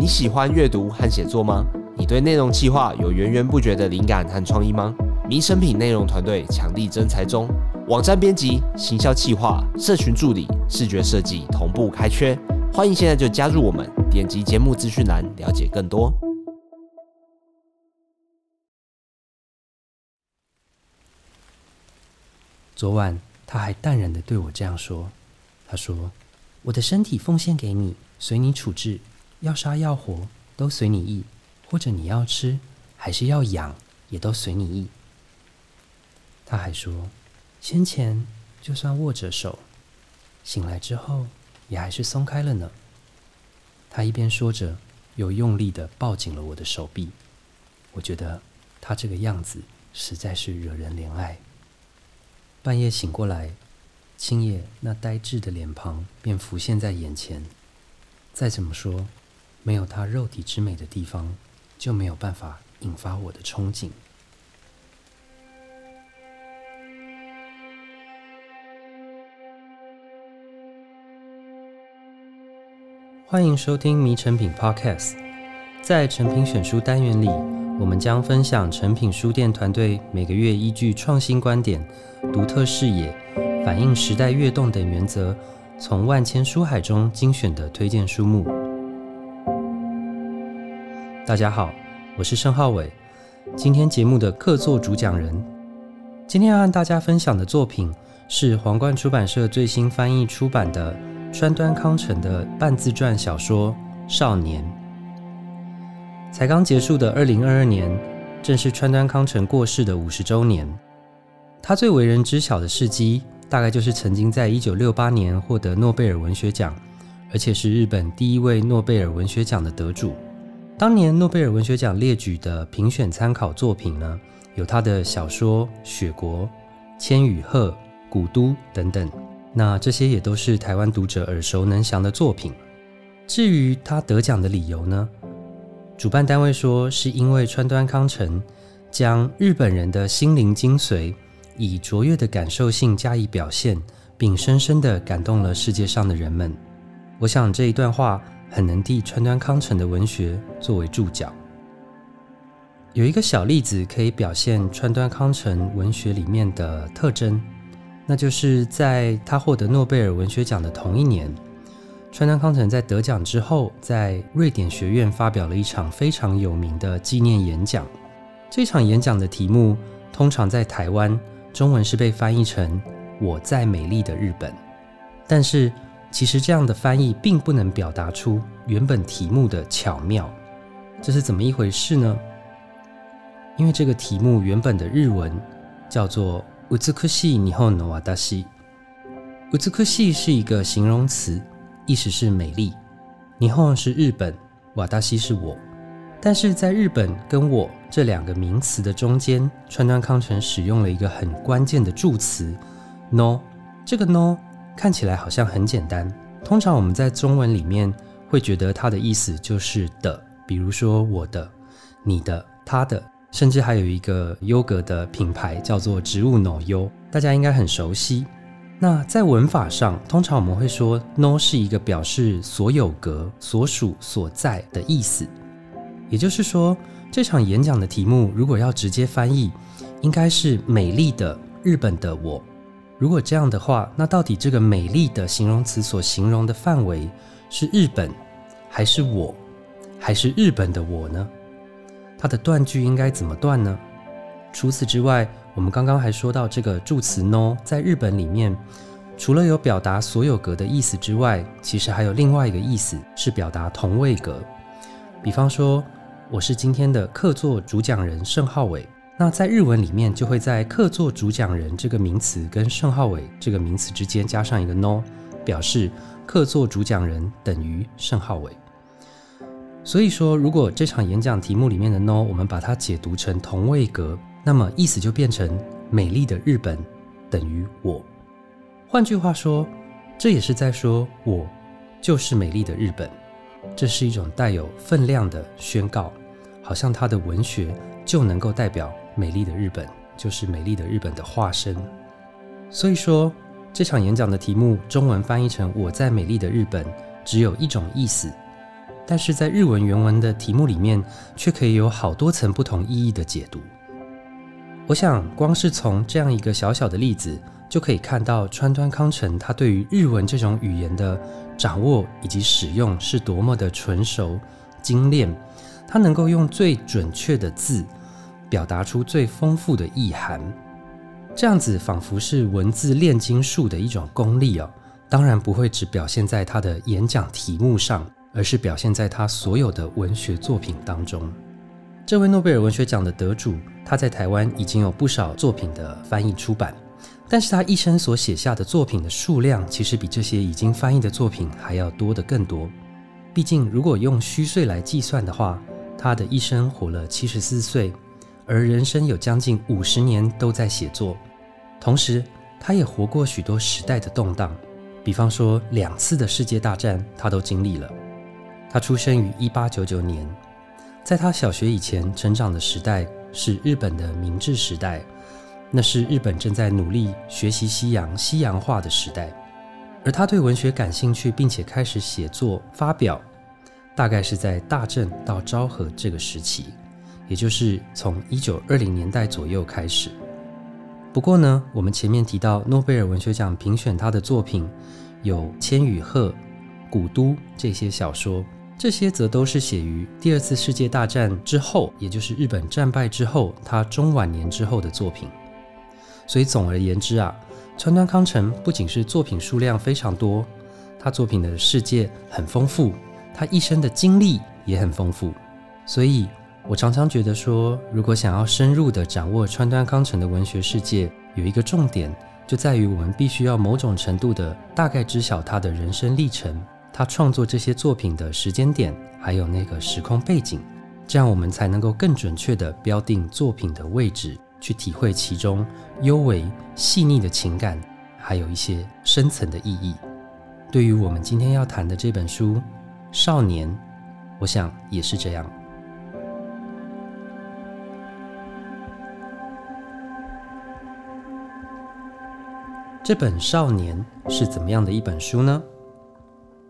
你喜欢阅读和写作吗？你对内容企划有源源不绝的灵感和创意吗？迷诚品内容团队强力征才中，网站编辑、行销企划、社群助理、视觉设计同步开缺，欢迎现在就加入我们！点击节目资讯栏了解更多。昨晚他还淡然地对我这样说：“他说，我的身体奉献给你，随你处置。”要杀要活都随你意，或者你要吃还是要养，也都随你意。他还说，先前就算握着手，醒来之后也还是松开了呢。他一边说着，又用力地抱紧了我的手臂。我觉得他这个样子实在是惹人怜爱。半夜醒过来，青野那呆滞的脸庞便浮现在眼前。再怎么说，没有他肉体之美的地方，就没有办法引发我的憧憬。欢迎收听《迷诚品 Podcast》。在诚品选书单元里，我们将分享诚品书店团队每个月依据创新观点、独特视野、反映时代跃动等原则，从万千书海中精选的推荐书目。大家好，我是盛浩伟，今天节目的客座主讲人。今天要和大家分享的作品是皇冠出版社最新翻译出版的川端康成的半自传小说《少年》。才刚结束的二零二二年，正是川端康成过世的五十周年。他最为人知晓的事迹，大概就是曾经在一九六八年获得诺贝尔文学奖，而且是日本第一位诺贝尔文学奖的得主。当年诺贝尔文学奖列举的评选参考作品呢，有他的小说《雪国》《千与鹤》《古都》等等。那这些也都是台湾读者耳熟能详的作品。至于他得奖的理由呢，主办单位说是因为川端康成将日本人的心灵精髓以卓越的感受性加以表现，并深深地感动了世界上的人们。我想这一段话。很能替川端康成的文学作为注脚。有一个小例子可以表现川端康成文学里面的特征，那就是在他获得诺贝尔文学奖的同一年，川端康成在得奖之后，在瑞典学院发表了一场非常有名的纪念演讲。这场演讲的题目通常在台湾中文是被翻译成“我在美丽的日本”，但是。其实这样的翻译并不能表达出原本题目的巧妙，这是怎么一回事呢？因为这个题目原本的日文叫做“美しい日本の私”，“美しい”是一个形容词，意思是美丽。日本是日本，私是我，但是在日本跟我这两个名词的中间，川端康成使用了一个很关键的助词 “no”，这个 “no”。 看起来好像很简单，通常我们在中文里面会觉得它的意思就是的，比如说我的、你的、他的，甚至还有一个优格的品牌叫做植物 no 优，大家应该很熟悉。那在文法上，通常我们会说 no 是一个表示所有格、所属、所在的意思。也就是说，这场演讲的题目如果要直接翻译，应该是美丽的日本的我。如果这样的话，那到底这个美丽的形容词所形容的范围是日本，还是我，还是日本的我呢？它的断句应该怎么断呢？除此之外，我们刚刚还说到这个助词 no，在日本里面，除了有表达所有格的意思之外，其实还有另外一个意思是表达同位格。比方说，我是今天的客座主讲人盛浩伟。那在日文里面，就会在客座主讲人这个名词跟盛浩伟这个名词之间加上一个 no，表示客座主讲人等于盛浩伟。所以说，如果这场演讲题目里面的 no，我们把它解读成同位格，那么意思就变成美丽的日本等于我。换句话说，这也是在说我就是美丽的日本。这是一种带有分量的宣告，好像他的文学就能够代表。美丽的日本就是美丽的日本的化身，所以说这场演讲的题目中文翻译成“我在美丽的日本”，只有一种意思，但是在日文原文的题目里面，却可以有好多层不同意义的解读。我想，光是从这样一个小小的例子，就可以看到川端康成他对于日文这种语言的掌握以及使用是多么的纯熟、精炼。他能够用最准确的字，表达出最丰富的意涵。这样子仿佛是文字炼金术的一种功力哦。当然不会只表现在他的演讲题目上，而是表现在他所有的文学作品当中。这位诺贝尔文学奖的得主，他在台湾已经有不少作品的翻译出版，但是他一生所写下的作品的数量，其实比这些已经翻译的作品还要多得更多。毕竟，如果用虚岁来计算的话，他的一生活了七十四岁，而人生有将近五十年都在写作，同时他也活过许多时代的动荡，比方说两次的世界大战，他都经历了。他出生于一八九九年。在他小学以前成长的时代是日本的明治时代，那是日本正在努力学习西洋、西洋化的时代。而他对文学感兴趣，并且开始写作发表，大概是在大正到昭和这个时期，也就是从一九二零年代左右开始。不过呢，我们前面提到诺贝尔文学奖评选他的作品有《千与鹤》《古都》这些小说。这些则都是写于第二次世界大战之后，也就是日本战败之后，他中晚年之后的作品。所以总而言之啊，川端康成不仅是作品数量非常多，他作品的世界很丰富，他一生的经历也很丰富。所以我常常觉得说，如果想要深入地掌握川端康成的文学世界，有一个重点就在于我们必须要某种程度的大概知晓他的人生历程。他创作这些作品的时间点，还有那个时空背景，这样我们才能够更准确地标定作品的位置，去体会其中幽微细腻的情感，还有一些深层的意义。对于我们今天要谈的这本书《少年》，我想也是这样。这本《少年》是怎么样的一本书呢？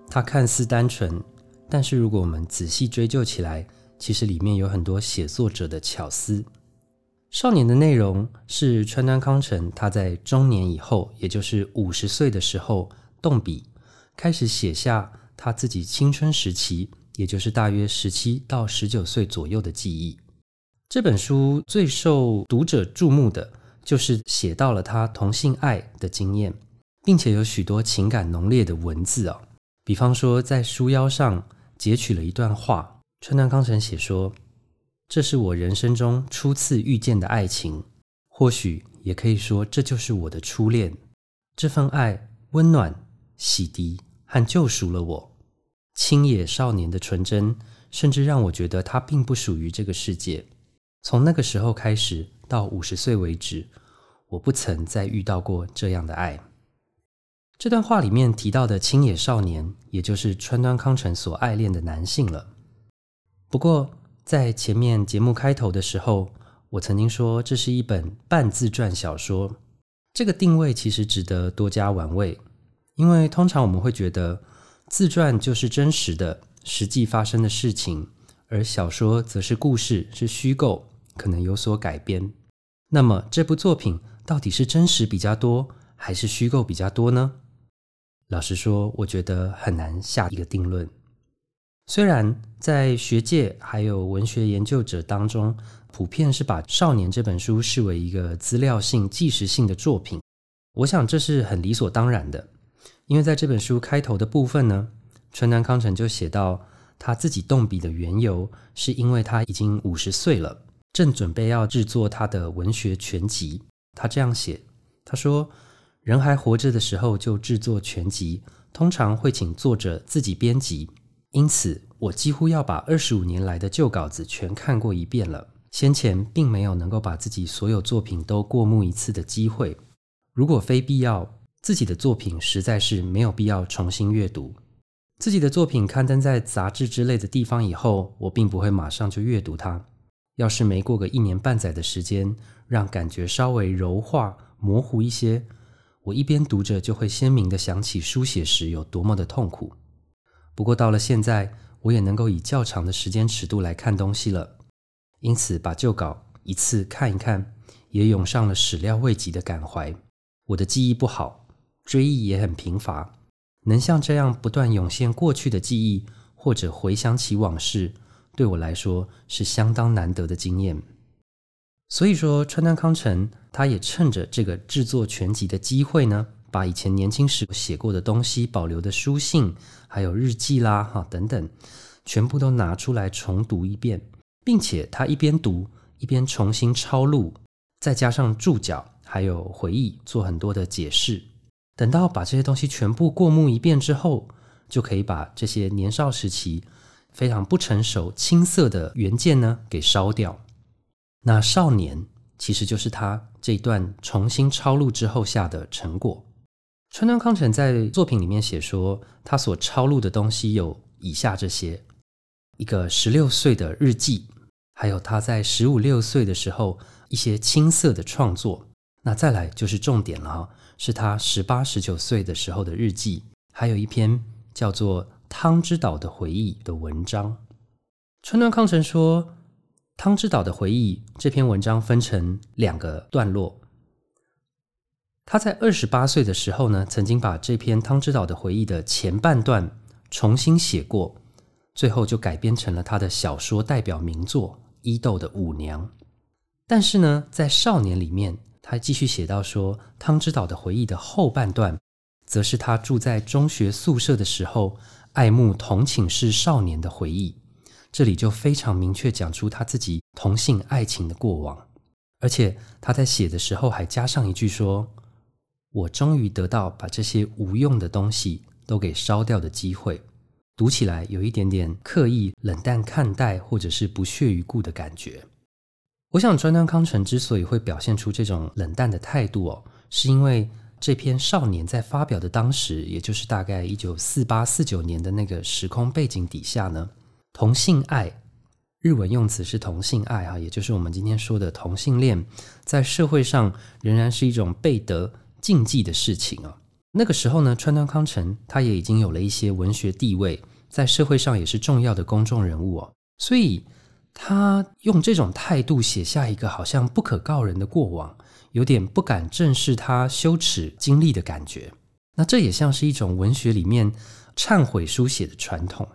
它看似单纯，但是如果我们仔细追究起来，其实里面有很多写作者的巧思。少年的内容是川端康成他在中年以后，也就是五十岁的时候动笔，开始写下他自己青春时期，也就是大约十七到十九岁左右的记忆。这本书最受读者注目的，就是写到了他同性爱的经验，并且有许多情感浓烈的文字、哦。比方说，在书腰上截取了一段话，川端康成写说：“这是我人生中初次遇见的爱情，或许也可以说这就是我的初恋。这份爱温暖、洗涤和救赎了我。青野少年的纯真，甚至让我觉得他并不属于这个世界。从那个时候开始到五十岁为止，我不曾再遇到过这样的爱。”这段话里面提到的青野少年，也就是川端康成所爱恋的男性了。不过，在前面节目开头的时候，我曾经说这是一本半自传小说。这个定位其实值得多加玩味，因为通常我们会觉得自传就是真实的、实际发生的事情，而小说则是故事，是虚构，可能有所改编。那么，这部作品到底是真实比较多，还是虚构比较多呢？老实说，我觉得很难下一个定论。虽然在学界还有文学研究者当中，普遍是把《少年》这本书视为一个资料性、纪实性的作品，我想这是很理所当然的。因为在这本书开头的部分呢，川端康成就写到他自己动笔的缘由，是因为他已经五十岁了，正准备要制作他的文学全集。他这样写，他说。人还活着的时候就制作全集，通常会请作者自己编辑，因此我几乎要把二十五年来的旧稿子全看过一遍了。先前并没有能够把自己所有作品都过目一次的机会。如果非必要，自己的作品实在是没有必要重新阅读。自己的作品刊登在杂志之类的地方以后，我并不会马上就阅读它。要是没过个一年半载的时间，让感觉稍微柔化、模糊一些。我一边读着，就会鲜明地想起书写时有多么的痛苦。不过到了现在，我也能够以较长的时间尺度来看东西了。因此，把旧稿一次看一看，也涌上了始料未及的感怀。我的记忆不好，追忆也很贫乏，能像这样不断涌现过去的记忆，或者回想起往事，对我来说是相当难得的经验。所以说，川端康成他也趁着这个制作全集的机会呢，把以前年轻时写过的东西保留的书信，还有日记啦，哈等等，全部都拿出来重读一遍，并且他一边读一边重新抄录，再加上注脚还有回忆，做很多的解释。等到把这些东西全部过目一遍之后，就可以把这些年少时期非常不成熟、青涩的原件呢给烧掉。那少年其实就是他这一段重新抄录之后下的成果。川端康成在作品里面写说，他所抄录的东西有以下这些：一个十六岁的日记，还有他在十五六岁的时候一些青涩的创作。那再来就是重点了哈，是他十八、十九岁的时候的日记，还有一篇叫做《汤之岛的回忆》的文章。川端康成说。《汤之岛的回忆》这篇文章分成两个段落。他在二十八岁的时候呢，曾经把这篇《汤之岛的回忆》的前半段重新写过，最后就改编成了他的小说代表名作《伊豆的舞娘》。但是呢，在少年里面，他继续写到说，《汤之岛的回忆》的后半段，则是他住在中学宿舍的时候，爱慕同寝室少年的回忆。这里就非常明确讲出他自己同性爱情的过往，而且他在写的时候还加上一句说：“我终于得到把这些无用的东西都给烧掉的机会。”读起来有一点点刻意冷淡看待，或者是不屑一顾的感觉。我想川端康成之所以会表现出这种冷淡的态度哦，是因为这篇《少年》在发表的当时，也就是大概一九四八四九年的那个时空背景底下呢。同性爱，日文用词是同性爱哈，也就是我们今天说的同性恋，在社会上仍然是一种被得禁忌的事情啊。那个时候呢，川端康成他也已经有了一些文学地位，在社会上也是重要的公众人物哦，所以他用这种态度写下一个好像不可告人的过往，有点不敢正视他羞耻经历的感觉。那这也像是一种文学里面忏悔书写的传统。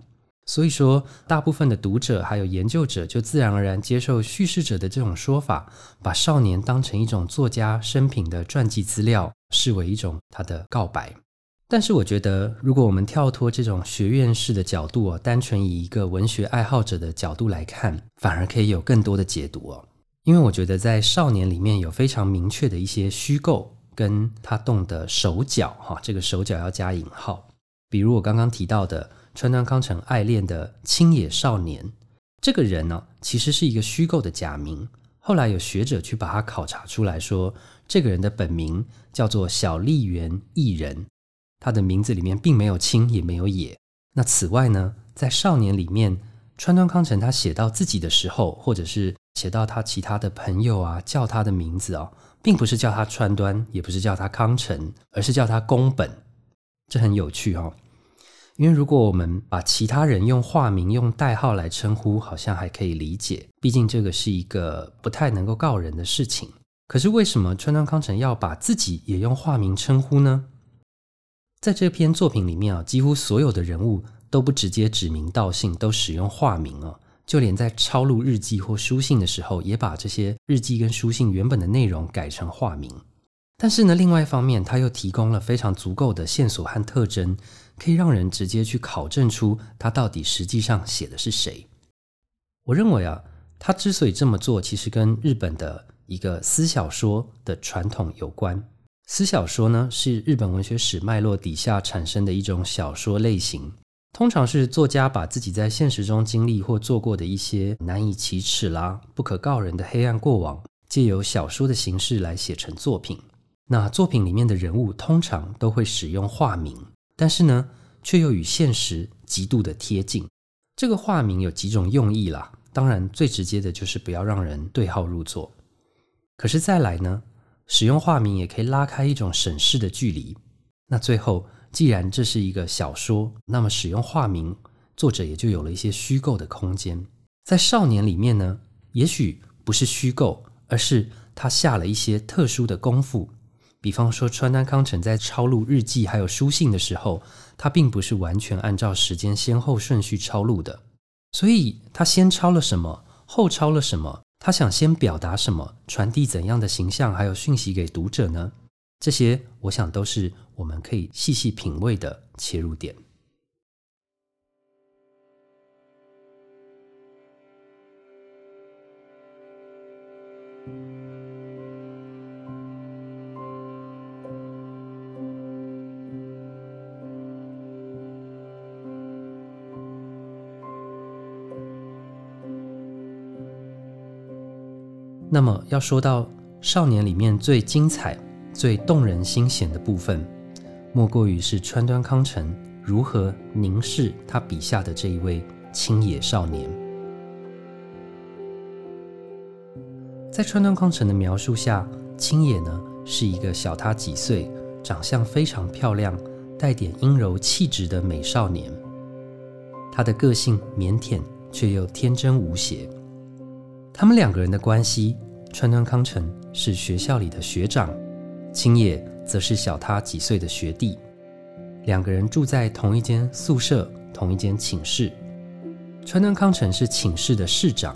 所以说，大部分的读者还有研究者就自然而然接受叙事者的这种说法，把少年当成一种作家生平的传记资料，视为一种他的告白。但是，我觉得如果我们跳脱这种学院式的角度哦，单纯以一个文学爱好者的角度来看，反而可以有更多的解读哦。因为我觉得在少年里面有非常明确的一些虚构，跟他动的手脚哈，这个手脚要加引号，比如我刚刚提到的。川端康成爱恋的青野少年，这个人呢，其实是一个虚构的假名。后来有学者去把他考察出来说，这个人的本名叫做小笠原义人，他的名字里面并没有青，也没有野。那此外呢，在少年里面，川端康成他写到自己的时候，或者是写到他其他的朋友啊，叫他的名字啊，并不是叫他川端，也不是叫他康成，而是叫他宫本。这很有趣哦。因为如果我们把其他人用化名、用代号来称呼，好像还可以理解，毕竟这个是一个不太能够告人的事情。可是为什么川端康成要把自己也用化名称呼呢？在这篇作品里面啊，几乎所有的人物都不直接指名道姓，都使用化名哦。就连在抄录日记或书信的时候，也把这些日记跟书信原本的内容改成化名。但是呢，另外一方面，他又提供了非常足够的线索和特征。可以让人直接去考证出他到底实际上写的是谁。我认为啊，他之所以这么做，其实跟日本的一个私小说的传统有关。私小说呢，是日本文学史脉络底下产生的一种小说类型，通常是作家把自己在现实中经历或做过的一些难以启齿啦、不可告人的黑暗过往，借由小说的形式来写成作品。那作品里面的人物通常都会使用化名。但是呢，却又与现实极度的贴近。这个化名有几种用意啦，当然最直接的就是不要让人对号入座。可是再来呢，使用化名也可以拉开一种审视的距离。那最后，既然这是一个小说，那么使用化名作者也就有了一些虚构的空间。在少年里面呢，也许不是虚构，而是他下了一些特殊的功夫。比方说，川端康成在抄录日记还有书信的时候，他并不是完全按照时间先后顺序抄录的。所以，他先抄了什么，后抄了什么，他想先表达什么，传递怎样的形象还有讯息给读者呢？这些，我想都是我们可以细细品味的切入点。那么，要说到少年里面最精彩、最动人心弦的部分，莫过于是川端康成如何凝视他笔下的这一位青野少年。在川端康成的描述下，青野呢是一个小他几岁、长相非常漂亮、带点阴柔气质的美少年。他的个性腼腆却又天真无邪。他们两个人的关系，川端康成是学校里的学长，青野则是小他几岁的学弟。两个人住在同一间宿舍、同一间寝室。川端康成是寝室的室长，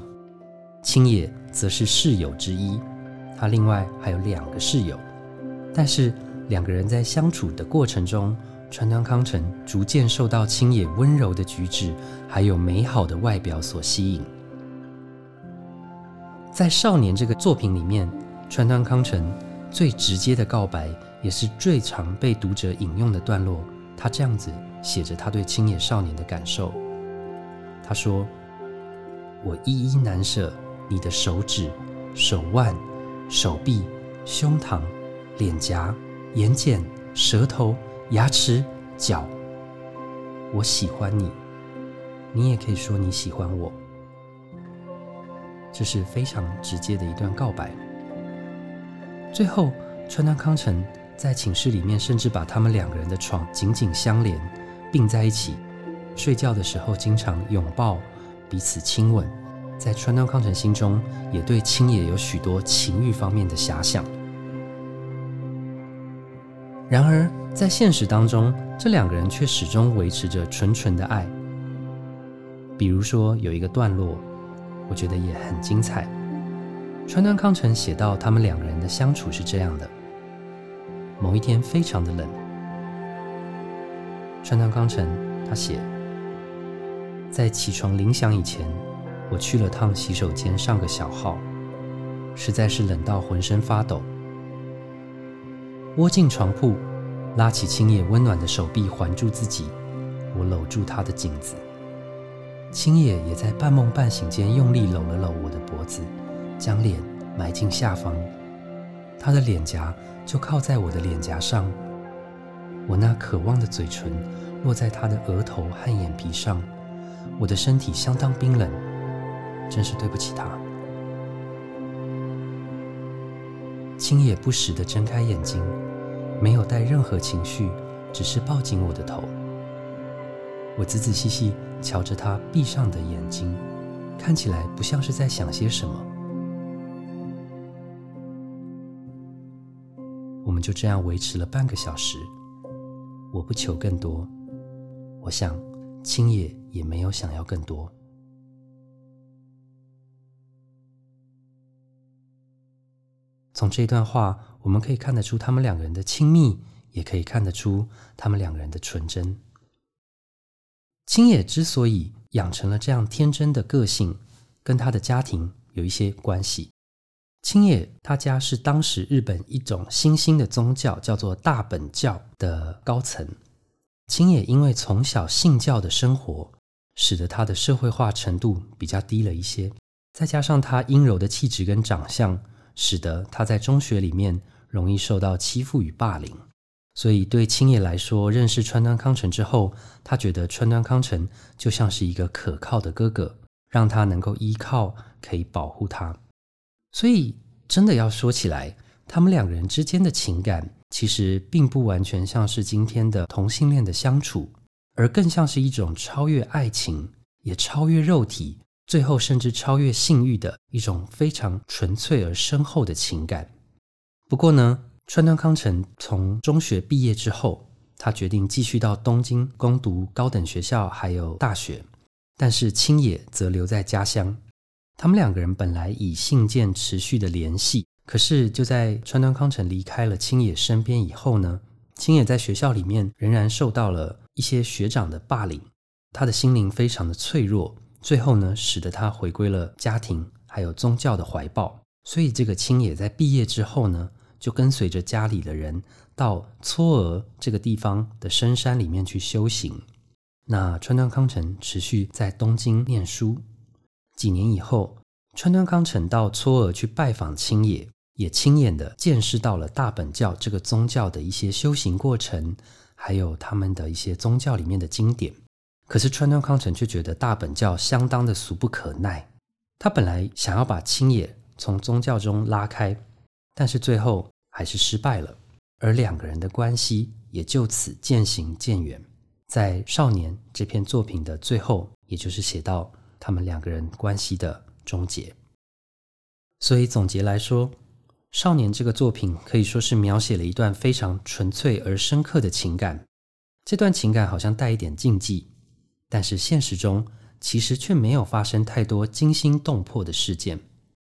青野则是室友之一。他另外还有两个室友，但是两个人在相处的过程中，川端康成逐渐受到青野温柔的举止，还有美好的外表所吸引。在《少年》这个作品里面，川端康成最直接的告白，也是最常被读者引用的段落。他这样子写着他对青野少年的感受。他说：“我依依难舍你的手指、手腕、手臂、胸膛、脸颊、眼睑、舌头、牙齿、脚。我喜欢你，你也可以说你喜欢我。”这是非常直接的一段告白。最后，川端康成在寝室里面，甚至把他们两个人的床紧紧相连，并在一起，睡觉的时候经常拥抱，彼此亲吻。在川端康成心中，也对青野有许多情欲方面的遐想。然而，在现实当中，这两个人却始终维持着纯纯的爱。比如说，有一个段落。我觉得也很精彩。川端康成写到，他们两个人的相处是这样的：某一天非常的冷，川端康成他写，在起床铃响以前，我去了趟洗手间上个小号，实在是冷到浑身发抖。窝进床铺，拉起青野温暖的手臂环住自己，我搂住他的颈子。青野也在半梦半醒间用力搂了搂我的脖子，将脸埋进下方，他的脸颊就靠在我的脸颊上，我那渴望的嘴唇落在他的额头和眼皮上，我的身体相当冰冷，真是对不起他。青野不时地睁开眼睛，没有带任何情绪，只是抱紧我的头。我仔仔细细瞧着他闭上的眼睛，看起来不像是在想些什么。就这样维持了半个小时。我不求更多，我想青野也没有想要更多。从这段话，我们可以看得出他们两个人的亲密，也可以看得出他们两个人的纯真。青野之所以养成了这样天真的个性，跟他的家庭有一些关系。青野他家是当时日本一种新兴的宗教，叫做大本教的高层。青野因为从小信教的生活，使得他的社会化程度比较低了一些，再加上他阴柔的气质跟长相，使得他在中学里面容易受到欺负与霸凌。所以，对青野来说，认识川端康成之后，他觉得川端康成就像是一个可靠的哥哥，让他能够依靠，可以保护他。所以，真的要说起来，他们两人之间的情感，其实并不完全像是今天的同性恋的相处，而更像是一种超越爱情，也超越肉体，最后甚至超越性欲的一种非常纯粹而深厚的情感。不过呢，川端康成从中学毕业之后，他决定继续到东京攻读高等学校，还有大学。但是青野则留在家乡。他们两个人本来以信件持续的联系，可是就在川端康成离开了青野身边以后呢，青野在学校里面仍然受到了一些学长的霸凌，他的心灵非常的脆弱，最后呢，使得他回归了家庭还有宗教的怀抱。所以这个青野在毕业之后呢，就跟随着家里的人到嵯峨这个地方的深山里面去修行。那川端康成持续在东京念书，几年以后，川端康成到嵯峨去拜访青野。也亲眼的见识到了大本教这个宗教的一些修行过程，还有他们的一些宗教里面的经典。可是川端康成却觉得大本教相当的俗不可耐。他本来想要把青野从宗教中拉开，但是最后还是失败了。而两个人的关系也就此渐行渐远。在《少年》这篇作品的最后，也就是写到他们两个人关系的终结。所以总结来说，少年这个作品可以说是描写了一段非常纯粹而深刻的情感。这段情感好像带一点禁忌，但是现实中其实却没有发生太多惊心动魄的事件。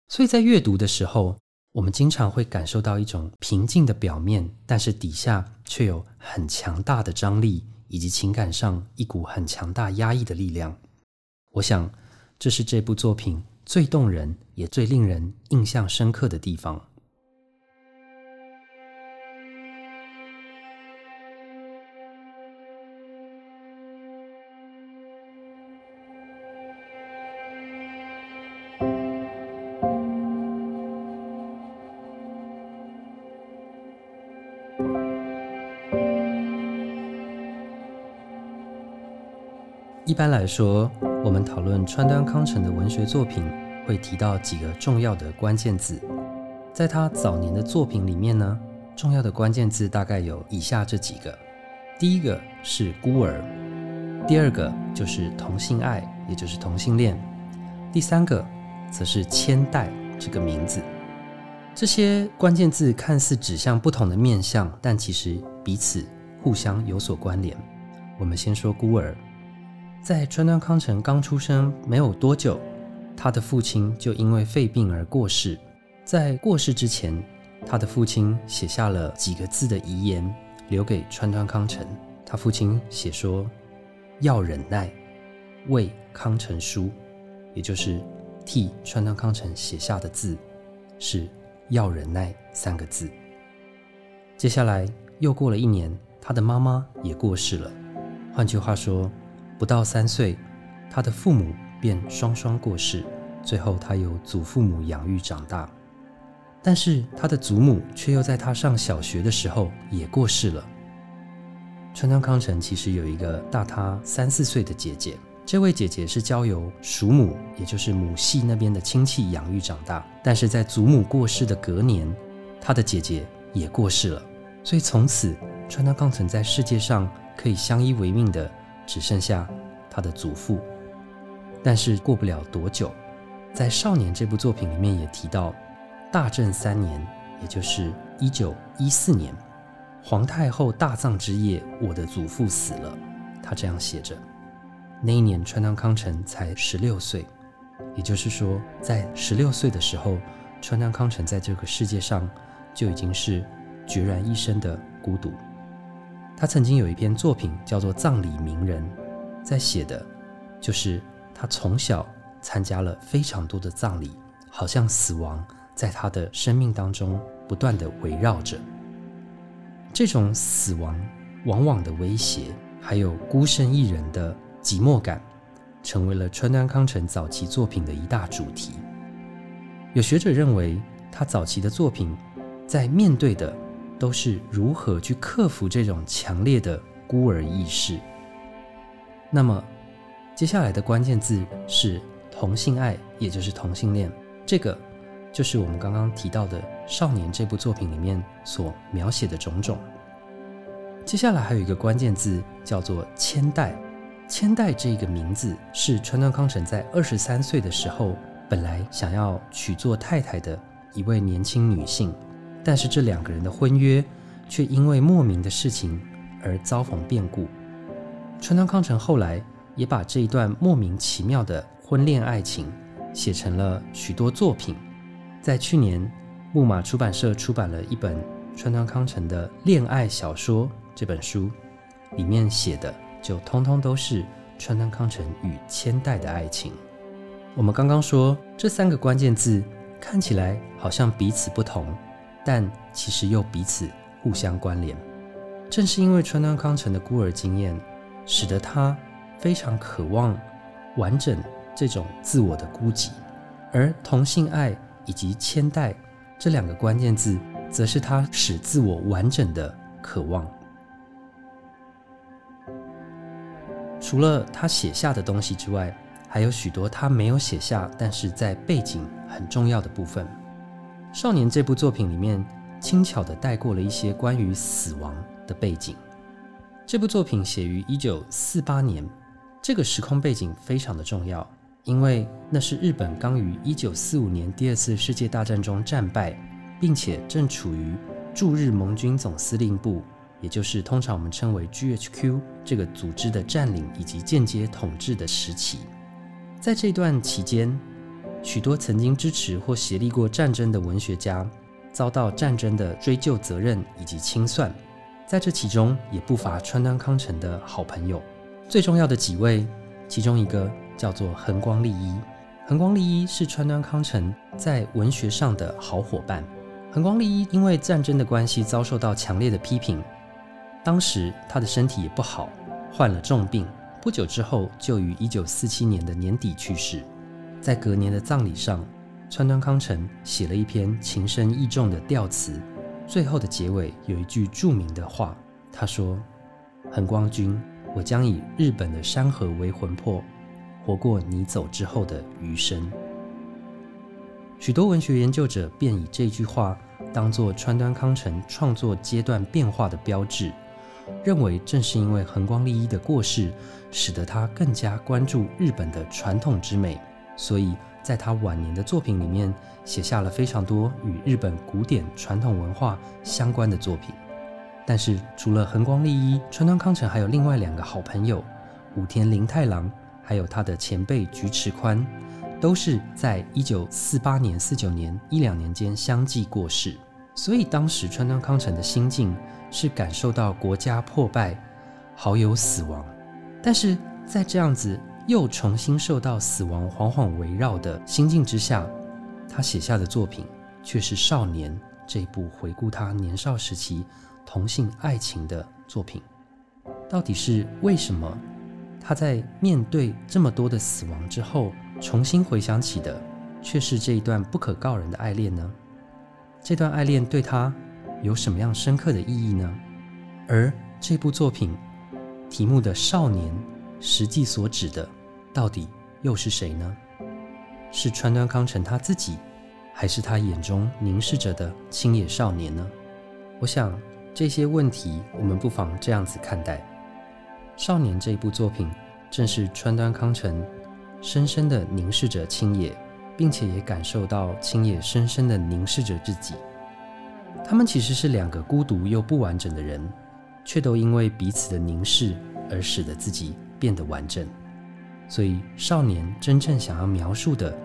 所以在阅读的时候，我们经常会感受到一种平静的表面，但是底下却有很强大的张力，以及情感上一股很强大压抑的力量。我想，这是这部作品最动人也最令人印象深刻的地方。一般来说，我们讨论川端康成的文学作品，会提到几个重要的关键字。在他早年的作品里面呢，重要的关键字大概有以下这几个：第一个是孤儿，第二个就是同性爱，也就是同性恋，第三个则是千代这个名字。这些关键字看似指向不同的面向，但其实彼此互相有所关联。我们先说孤儿。在川端康成刚出生没有多久，他的父亲就因为肺病而过世。在过世之前，他的父亲写下了几个字的遗言，留给川端康成。他父亲写说：“要忍耐，为康成书。”也就是替川端康成写下的字是“要忍耐”三个字。接下来又过了一年，他的妈妈也过世了。换句话说，不到三岁，他的父母便双双过世，最后他由祖父母养育长大。但是他的祖母却又在他上小学的时候也过世了。川端康成其实有一个大他三四岁的姐姐，这位姐姐是交由叔母，也就是母系那边的亲戚养育长大。但是在祖母过世的隔年，他的姐姐也过世了，所以从此川端康成在世界上可以相依为命的。只剩下他的祖父，但是过不了多久，在《少年》这部作品里面也提到，大正三年，也就是一九一四年，皇太后大葬之夜，我的祖父死了。他这样写着。那一年，川端康成才十六岁，也就是说，在十六岁的时候，川端康成在这个世界上就已经是孑然一身的孤独。他曾经有一篇作品叫做《葬礼名人》，在写的，就是他从小参加了非常多的葬礼，好像死亡在他的生命当中不断地围绕着。这种死亡往往的威胁，还有孤身一人的寂寞感，成为了川端康成早期作品的一大主题。有学者认为，他早期的作品在面对的。都是如何去克服这种强烈的孤儿意识。那么，接下来的关键字是同性爱，也就是同性恋。这个就是我们刚刚提到的《少年》这部作品里面所描写的种种。接下来还有一个关键字叫做千代。千代这个名字是川端康成在二十三岁的时候，本来想要娶做太太的一位年轻女性，但是这两个人的婚约却因为莫名的事情而遭逢变故。川端康成后来也把这一段莫名其妙的婚恋爱情写成了许多作品。在去年，木马出版社出版了一本川端康成的恋爱小说这本书，里面写的。就通通都是川端康成与千代的爱情。我们刚刚说这三个关键字看起来好像彼此不同，但其实又彼此互相关联。正是因为川端康成的孤儿经验，使得他非常渴望完整这种自我的孤寂，而同性爱以及千代这两个关键字，则是他使自我完整的渴望。除了他写下的东西之外，还有许多他没有写下，但是在背景很重要的部分。《少年》这部作品里面，轻巧地带过了一些关于死亡的背景。这部作品写于一九四八年，这个时空背景非常的重要，因为那是日本刚于一九四五年第二次世界大战中战败，并且正处于驻日盟军总司令部。也就是通常我们称为 GHQ 这个组织的占领以及间接统治的时期，在这段期间，许多曾经支持或协力过战争的文学家遭到战争的追究责任以及清算，在这其中也不乏川端康成的好朋友。最重要的几位，其中一个叫做横光利一，横光利一是川端康成在文学上的好伙伴。横光利一因为战争的关系遭受到强烈的批评。当时他的身体也不好，患了重病，不久之后就于一九四七年的年底去世。在隔年的葬礼上，川端康成写了一篇情深意重的悼词，最后的结尾有一句著名的话，他说：“恒光君，我将以日本的山河为魂魄，活过你走之后的余生。”许多文学研究者便以这句话当作川端康成创作阶段变化的标志。认为正是因为横光利一的过世，使得他更加关注日本的传统之美，所以在他晚年的作品里面写下了非常多与日本古典传统文化相关的作品。但是除了横光利一，川端康成还有另外两个好朋友武田林太郎，还有他的前辈菊池宽，都是在一九四八年、四九年一两年间相继过世。所以当时川端康成的心境。是感受到国家破败，好友死亡，但是在这样子又重新受到死亡缓缓围绕的心境之下，他写下的作品却是《少年》这部回顾他年少时期同性爱情的作品。到底是为什么他在面对这么多的死亡之后，重新回想起的却是这一段不可告人的爱恋呢？这段爱恋对他。有什么样深刻的意义呢？而这部作品题目的少年，实际所指的到底又是谁呢？是川端康成他自己，还是他眼中凝视着的青野少年呢？我想这些问题，我们不妨这样子看待：少年这部作品，正是川端康成深深地凝视着青野，并且也感受到青野深深地凝视着自己。他们其实是两个孤独又不完整的人，却都因为彼此的凝视而使得自己变得完整。所以，少年真正想要描述的，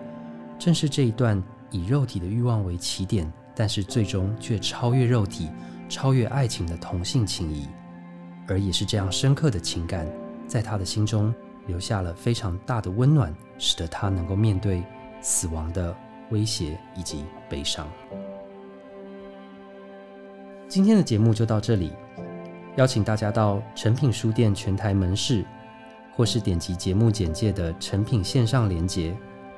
正是这一段以肉体的欲望为起点，但是最终却超越肉体、超越爱情的同性情谊。而也是这样深刻的情感，在他的心中留下了非常大的温暖，使得他能够面对死亡的威胁以及悲伤。今天的节目就到这里，邀请大家到诚品书店全台门市，或是点击节目简介的成品线上连结，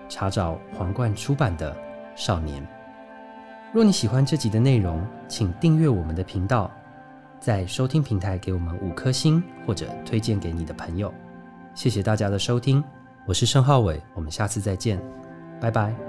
查找皇冠出版的《少年》。若你喜欢这集的内容，请订阅我们的频道，在收听平台给我们五颗星，或者推荐给你的朋友。谢谢大家的收听，我是盛浩伟，我们下次再见，拜拜。